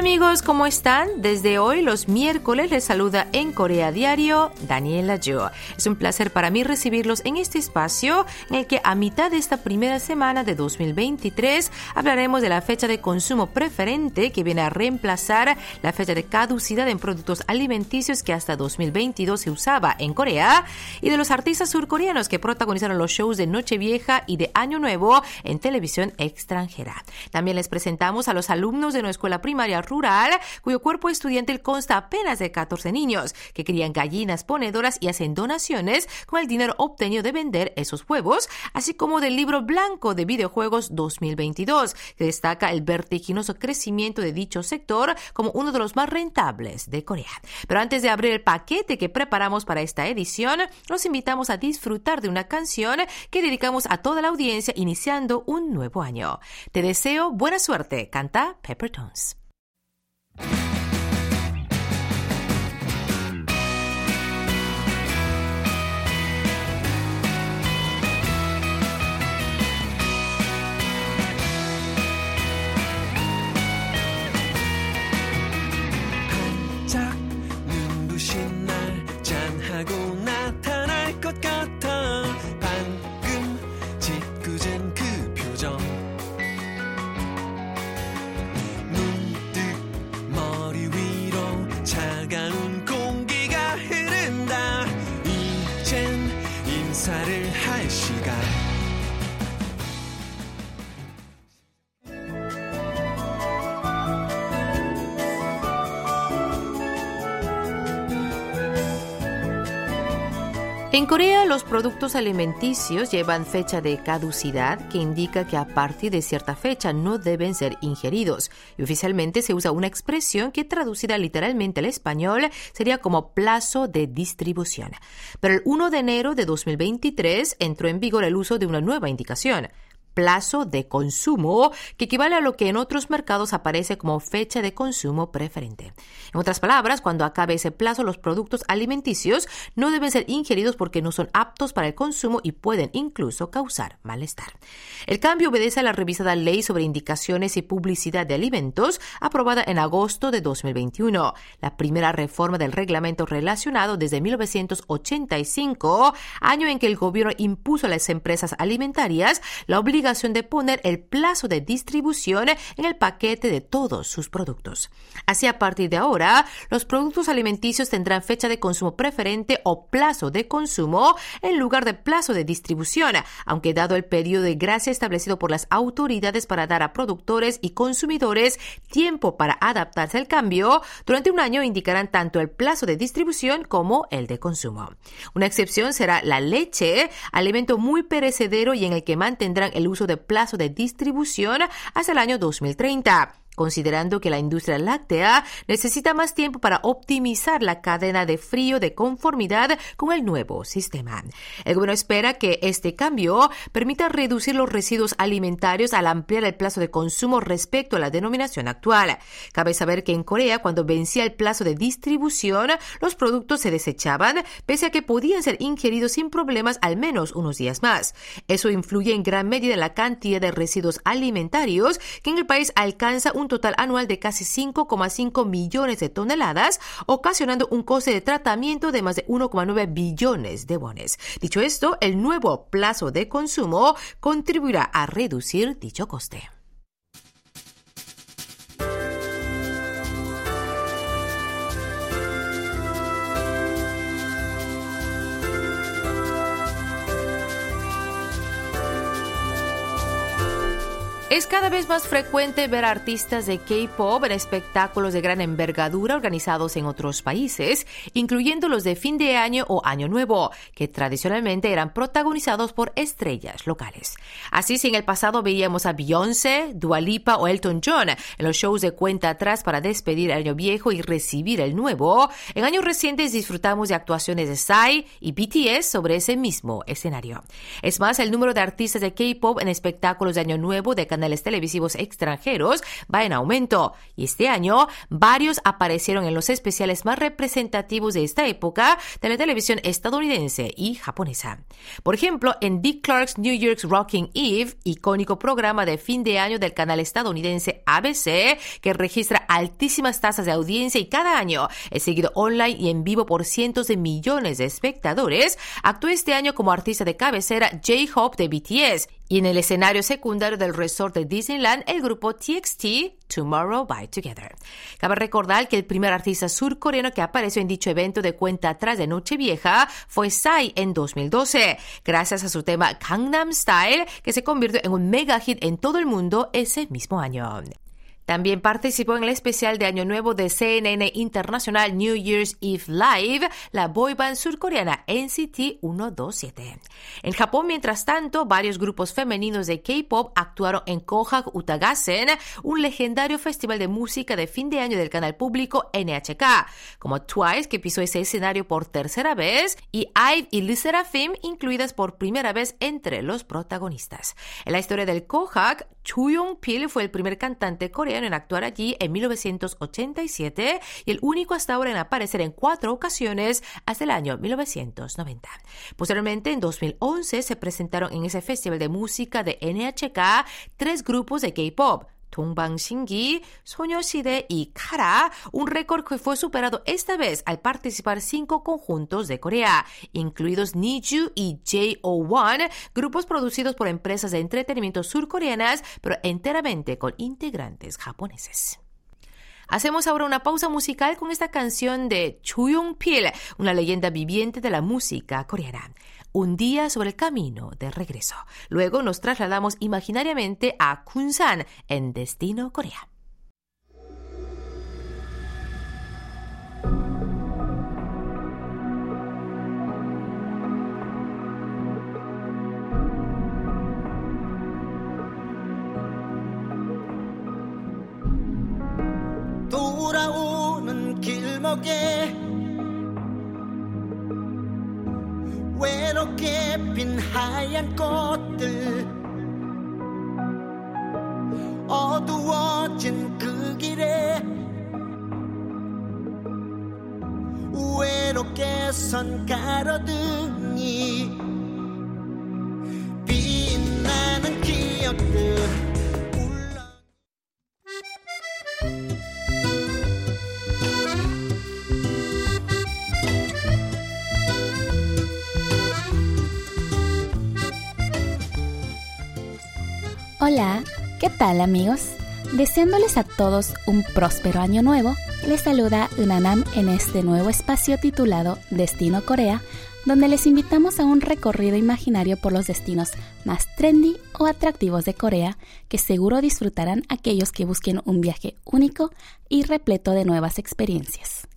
amigos, ¿cómo están? Desde hoy, los miércoles, les saluda en Corea Diario Daniela Jo. Es un placer para mí recibirlos en este espacio en el que a mitad de esta primera semana de 2023 hablaremos de la fecha de consumo preferente que viene a reemplazar la fecha de caducidad en productos alimenticios que hasta 2022 se usaba en Corea y de los artistas surcoreanos que protagonizaron los shows de Nochevieja y de Año Nuevo en televisión extranjera. También les presentamos a los alumnos de nuestra escuela primaria rural, cuyo cuerpo estudiantil consta apenas de 14 niños, que crían gallinas ponedoras y hacen donaciones con el dinero obtenido de vender esos huevos, así como del libro blanco de videojuegos 2022, que destaca el vertiginoso crecimiento de dicho sector como uno de los más rentables de Corea. Pero antes de abrir el paquete que preparamos para esta edición, los invitamos a disfrutar de una canción que dedicamos a toda la audiencia iniciando un nuevo año. Te deseo buena suerte, canta Peppertones. 반 En Corea, los productos alimenticios llevan fecha de caducidad que indica que a partir de cierta fecha no deben ser ingeridos. Y oficialmente se usa una expresión que traducida literalmente al español sería como plazo de distribución. Pero el 1 de enero de 2023 entró en vigor el uso de una nueva indicación plazo de consumo, que equivale a lo que en otros mercados aparece como fecha de consumo preferente. En otras palabras, cuando acabe ese plazo, los productos alimenticios no deben ser ingeridos porque no son aptos para el consumo y pueden incluso causar malestar. El cambio obedece a la revisada Ley sobre Indicaciones y Publicidad de Alimentos, aprobada en agosto de 2021, la primera reforma del reglamento relacionado desde 1985, año en que el gobierno impuso a las empresas alimentarias la obligación de poner el plazo de distribución en el paquete de todos sus productos. Así, a partir de ahora, los productos alimenticios tendrán fecha de consumo preferente o plazo de consumo en lugar de plazo de distribución, aunque dado el periodo de gracia establecido por las autoridades para dar a productores y consumidores tiempo para adaptarse al cambio, durante un año indicarán tanto el plazo de distribución como el de consumo. Una excepción será la leche, alimento muy perecedero y en el que mantendrán el uso de plazo de distribución hasta el año 2030 considerando que la industria láctea necesita más tiempo para optimizar la cadena de frío de conformidad con el nuevo sistema. El gobierno espera que este cambio permita reducir los residuos alimentarios al ampliar el plazo de consumo respecto a la denominación actual. Cabe saber que en Corea, cuando vencía el plazo de distribución, los productos se desechaban, pese a que podían ser ingeridos sin problemas al menos unos días más. Eso influye en gran medida en la cantidad de residuos alimentarios que en el país alcanza un total anual de casi 5,5 millones de toneladas, ocasionando un coste de tratamiento de más de 1,9 billones de wones. Dicho esto, el nuevo plazo de consumo contribuirá a reducir dicho coste. Es cada vez más frecuente ver artistas de K-pop en espectáculos de gran envergadura organizados en otros países, incluyendo los de fin de año o año nuevo, que tradicionalmente eran protagonizados por estrellas locales. Así, si en el pasado veíamos a Beyoncé, Dua Lipa o Elton John en los shows de cuenta atrás para despedir el año viejo y recibir el nuevo, en años recientes disfrutamos de actuaciones de Psy y BTS sobre ese mismo escenario. Es más, el número de artistas de K-pop en espectáculos de año nuevo de canales televisivos extranjeros va en aumento y este año varios aparecieron en los especiales más representativos de esta época de la televisión estadounidense y japonesa. Por ejemplo, en Dick Clark's New York's Rocking Eve, icónico programa de fin de año del canal estadounidense ABC, que registra altísimas tasas de audiencia y cada año es seguido online y en vivo por cientos de millones de espectadores, actuó este año como artista de cabecera J-Hope de BTS y en el escenario secundario del resort de Disneyland, el grupo TXT Tomorrow by Together. Cabe recordar que el primer artista surcoreano que apareció en dicho evento de cuenta atrás de Nochevieja fue Psy en 2012, gracias a su tema Gangnam Style, que se convirtió en un mega hit en todo el mundo ese mismo año. También participó en el especial de Año Nuevo de CNN Internacional New Year's Eve Live, la boyband surcoreana NCT 127. En Japón, mientras tanto, varios grupos femeninos de K-pop actuaron en Kohak Utagasen, un legendario festival de música de fin de año del canal público NHK, como Twice, que pisó ese escenario por tercera vez, y IVE y Lee Serafim, incluidas por primera vez entre los protagonistas. En la historia del Kohak, Chu Yong-pil fue el primer cantante coreano en actuar allí en 1987 y el único hasta ahora en aparecer en cuatro ocasiones hasta el año 1990. Posteriormente, en 2011, se presentaron en ese festival de música de NHK tres grupos de K-pop. Shingi, Soñoside y Kara, un récord que fue superado esta vez al participar cinco conjuntos de Corea, incluidos Niju y JO1, grupos producidos por empresas de entretenimiento surcoreanas, pero enteramente con integrantes japoneses. Hacemos ahora una pausa musical con esta canción de Chuyong Pil, una leyenda viviente de la música coreana un día sobre el camino de regreso. Luego nos trasladamos imaginariamente a Kunsan, en destino Corea. 외롭게 핀 하얀 꽃들 어두워진 그 길에 외롭게 선 가로등이 빛나는 기억들 Hola, ¿qué tal amigos? Deseándoles a todos un próspero año nuevo, les saluda Unanam en este nuevo espacio titulado Destino Corea, donde les invitamos a un recorrido imaginario por los destinos más trendy o atractivos de Corea, que seguro disfrutarán aquellos que busquen un viaje único y repleto de nuevas experiencias.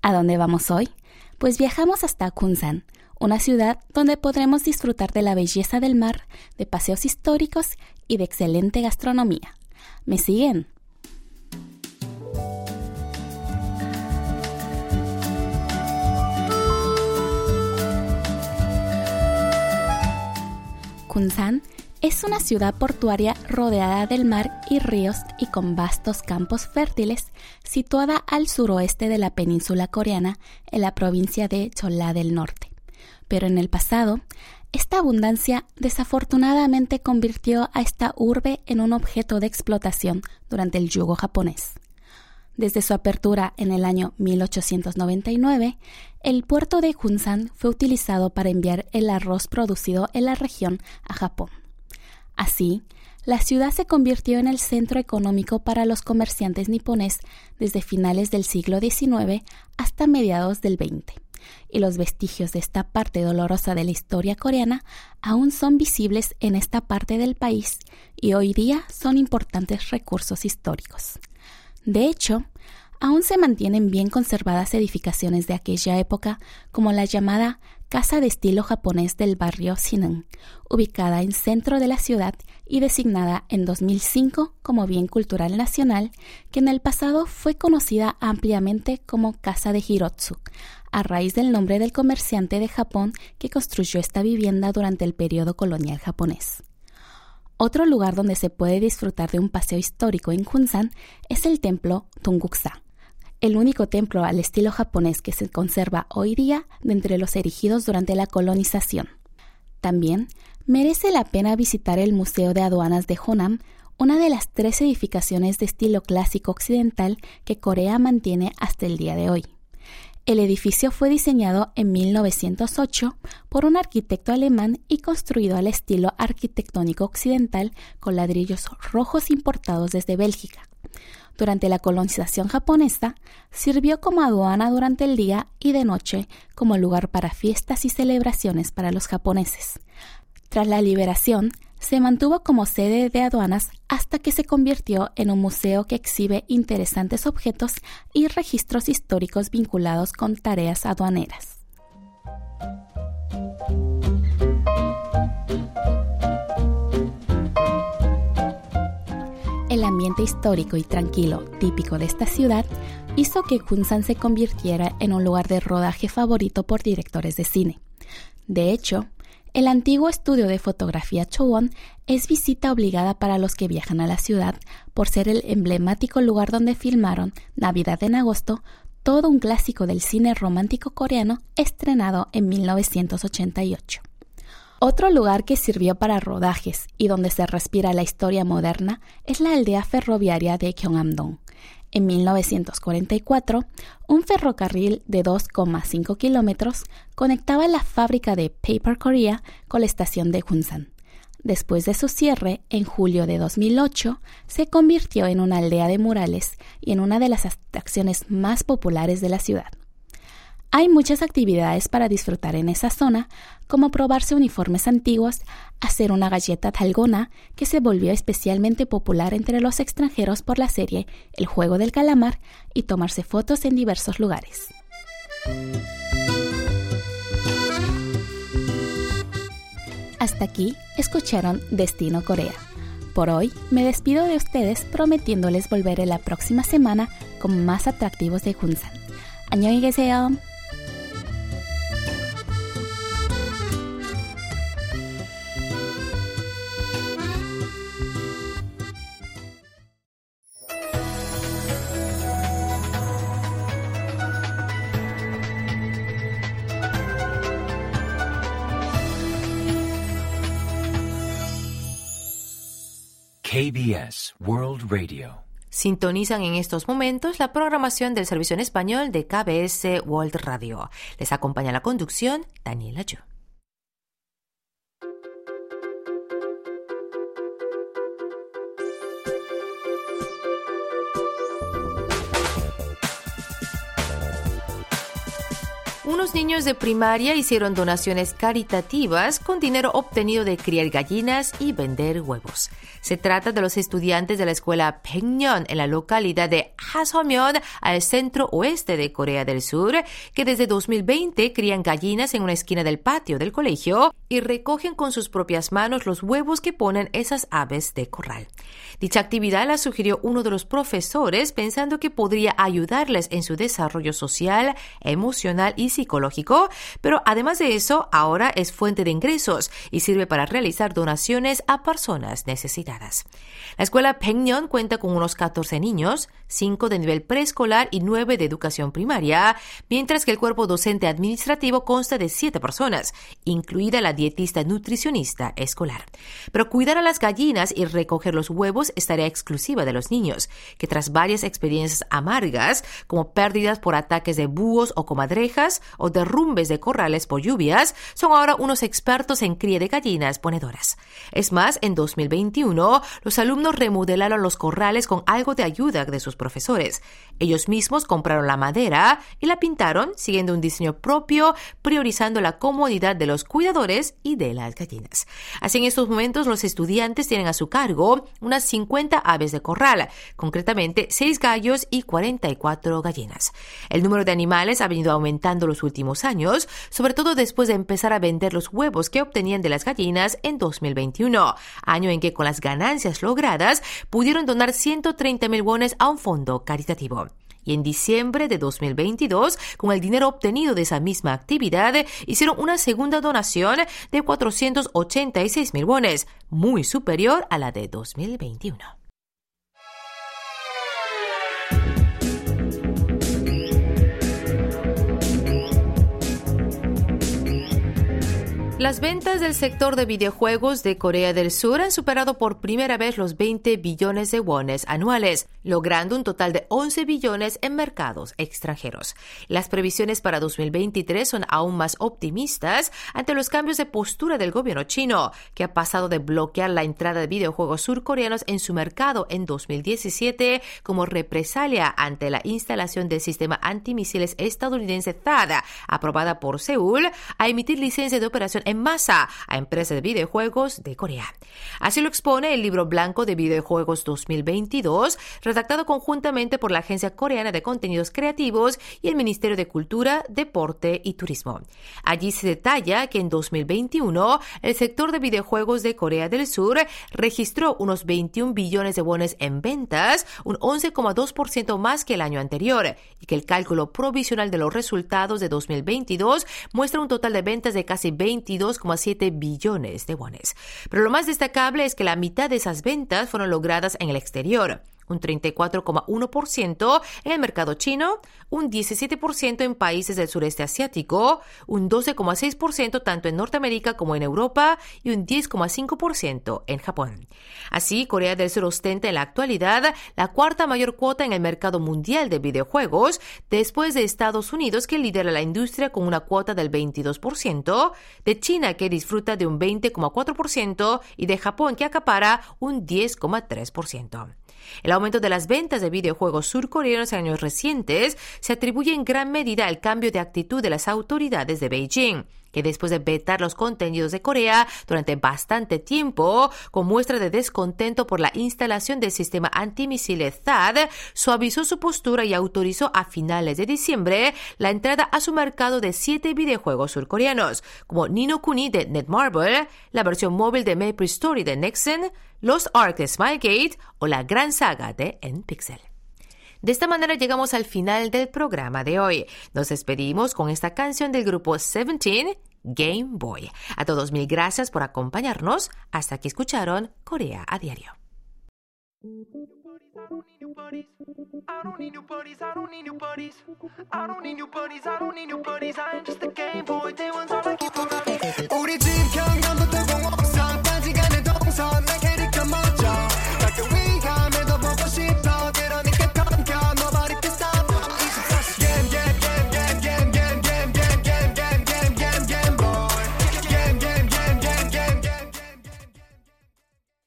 ¿A dónde vamos hoy? Pues viajamos hasta Kunsan, una ciudad donde podremos disfrutar de la belleza del mar, de paseos históricos y de excelente gastronomía. ¿Me siguen? Kunsan es una ciudad portuaria rodeada del mar y ríos y con vastos campos fértiles, situada al suroeste de la península coreana en la provincia de Cholla del Norte pero en el pasado, esta abundancia desafortunadamente convirtió a esta urbe en un objeto de explotación durante el yugo japonés. Desde su apertura en el año 1899, el puerto de Hunsan fue utilizado para enviar el arroz producido en la región a Japón. Así, la ciudad se convirtió en el centro económico para los comerciantes nipones desde finales del siglo XIX hasta mediados del XX y los vestigios de esta parte dolorosa de la historia coreana aún son visibles en esta parte del país y hoy día son importantes recursos históricos. De hecho, aún se mantienen bien conservadas edificaciones de aquella época, como la llamada Casa de estilo japonés del barrio Sinan, ubicada en centro de la ciudad y designada en 2005 como bien cultural nacional, que en el pasado fue conocida ampliamente como Casa de Hirotsu, a raíz del nombre del comerciante de Japón que construyó esta vivienda durante el periodo colonial japonés. Otro lugar donde se puede disfrutar de un paseo histórico en Kunsan es el templo Tonguksa, el único templo al estilo japonés que se conserva hoy día de entre los erigidos durante la colonización. También merece la pena visitar el Museo de Aduanas de Honam, una de las tres edificaciones de estilo clásico occidental que Corea mantiene hasta el día de hoy. El edificio fue diseñado en 1908 por un arquitecto alemán y construido al estilo arquitectónico occidental con ladrillos rojos importados desde Bélgica. Durante la colonización japonesa, sirvió como aduana durante el día y de noche como lugar para fiestas y celebraciones para los japoneses. Tras la liberación, se mantuvo como sede de aduanas hasta que se convirtió en un museo que exhibe interesantes objetos y registros históricos vinculados con tareas aduaneras. El ambiente histórico y tranquilo típico de esta ciudad hizo que Kunsan se convirtiera en un lugar de rodaje favorito por directores de cine. De hecho, el antiguo estudio de fotografía Chowon es visita obligada para los que viajan a la ciudad por ser el emblemático lugar donde filmaron Navidad en agosto, todo un clásico del cine romántico coreano estrenado en 1988. Otro lugar que sirvió para rodajes y donde se respira la historia moderna es la aldea ferroviaria de Gyeongamdong. En 1944, un ferrocarril de 2,5 kilómetros conectaba la fábrica de Paper Korea con la estación de Hunsan. Después de su cierre, en julio de 2008, se convirtió en una aldea de murales y en una de las atracciones más populares de la ciudad. Hay muchas actividades para disfrutar en esa zona, como probarse uniformes antiguos, hacer una galleta talgona que se volvió especialmente popular entre los extranjeros por la serie El juego del calamar y tomarse fotos en diversos lugares. Hasta aquí escucharon Destino Corea. Por hoy me despido de ustedes prometiéndoles volver en la próxima semana con más atractivos de Hunsan. 안녕히 계세요. KBS World Radio. Sintonizan en estos momentos la programación del servicio en español de KBS World Radio. Les acompaña la conducción Daniela Yu. Unos niños de primaria hicieron donaciones caritativas con dinero obtenido de criar gallinas y vender huevos. Se trata de los estudiantes de la escuela Pengnyeon en la localidad de Haseomyeon, al centro oeste de Corea del Sur, que desde 2020 crían gallinas en una esquina del patio del colegio y recogen con sus propias manos los huevos que ponen esas aves de corral. Dicha actividad la sugirió uno de los profesores pensando que podría ayudarles en su desarrollo social, emocional y psicológico, pero además de eso, ahora es fuente de ingresos y sirve para realizar donaciones a personas necesitadas. La escuela Pengnyeon cuenta con unos 14 niños, 5 de nivel preescolar y 9 de educación primaria, mientras que el cuerpo docente administrativo consta de 7 personas, incluida la dietista nutricionista escolar. Pero cuidar a las gallinas y recoger los huevos es tarea exclusiva de los niños, que tras varias experiencias amargas, como pérdidas por ataques de búhos o comadrejas, o derrumbes de corrales por lluvias, son ahora unos expertos en cría de gallinas ponedoras. Es más, en 2021, los alumnos remodelaron los corrales con algo de ayuda de sus profesores. Ellos mismos compraron la madera y la pintaron siguiendo un diseño propio, priorizando la comodidad de los cuidadores y de las gallinas. Así en estos momentos los estudiantes tienen a su cargo unas 50 aves de corral, concretamente 6 gallos y 44 gallinas. El número de animales ha venido aumentando los últimos años, sobre todo después de empezar a vender los huevos que obtenían de las gallinas en 2021, año en que con las ganancias logradas pudieron donar 130 mil wones a un fondo caritativo. y en diciembre de 2022, con el dinero obtenido de esa misma actividad, hicieron una segunda donación de 486 mil wones, muy superior a la de 2021. Las ventas del sector de videojuegos de Corea del Sur han superado por primera vez los 20 billones de wones anuales, logrando un total de 11 billones en mercados extranjeros. Las previsiones para 2023 son aún más optimistas ante los cambios de postura del gobierno chino, que ha pasado de bloquear la entrada de videojuegos surcoreanos en su mercado en 2017 como represalia ante la instalación del sistema antimisiles estadounidense THAAD, aprobada por Seúl, a emitir licencia de operación en masa a empresas de videojuegos de Corea. Así lo expone el libro blanco de videojuegos 2022, redactado conjuntamente por la Agencia Coreana de Contenidos Creativos y el Ministerio de Cultura, Deporte y Turismo. Allí se detalla que en 2021 el sector de videojuegos de Corea del Sur registró unos 21 billones de wones en ventas, un 11,2% más que el año anterior, y que el cálculo provisional de los resultados de 2022 muestra un total de ventas de casi 22 2,7 billones de wones. Pero lo más destacable es que la mitad de esas ventas fueron logradas en el exterior un 34,1% en el mercado chino, un 17% en países del sureste asiático, un 12,6% tanto en Norteamérica como en Europa y un 10,5% en Japón. Así, Corea del Sur ostenta en la actualidad la cuarta mayor cuota en el mercado mundial de videojuegos, después de Estados Unidos que lidera la industria con una cuota del 22%, de China que disfruta de un 20,4% y de Japón que acapara un 10,3%. El aumento de las ventas de videojuegos surcoreanos en años recientes se atribuye en gran medida al cambio de actitud de las autoridades de Beijing que después de vetar los contenidos de Corea durante bastante tiempo, con muestra de descontento por la instalación del sistema antimisiles THAAD, suavizó su postura y autorizó a finales de diciembre la entrada a su mercado de siete videojuegos surcoreanos, como Nino Kuni de Netmarble, la versión móvil de Maple Story de Nexon, Lost Ark de Smilegate o la gran saga de N-Pixel. De esta manera llegamos al final del programa de hoy. Nos despedimos con esta canción del grupo Seventeen, Game Boy. A todos mil gracias por acompañarnos. Hasta que escucharon Corea a diario.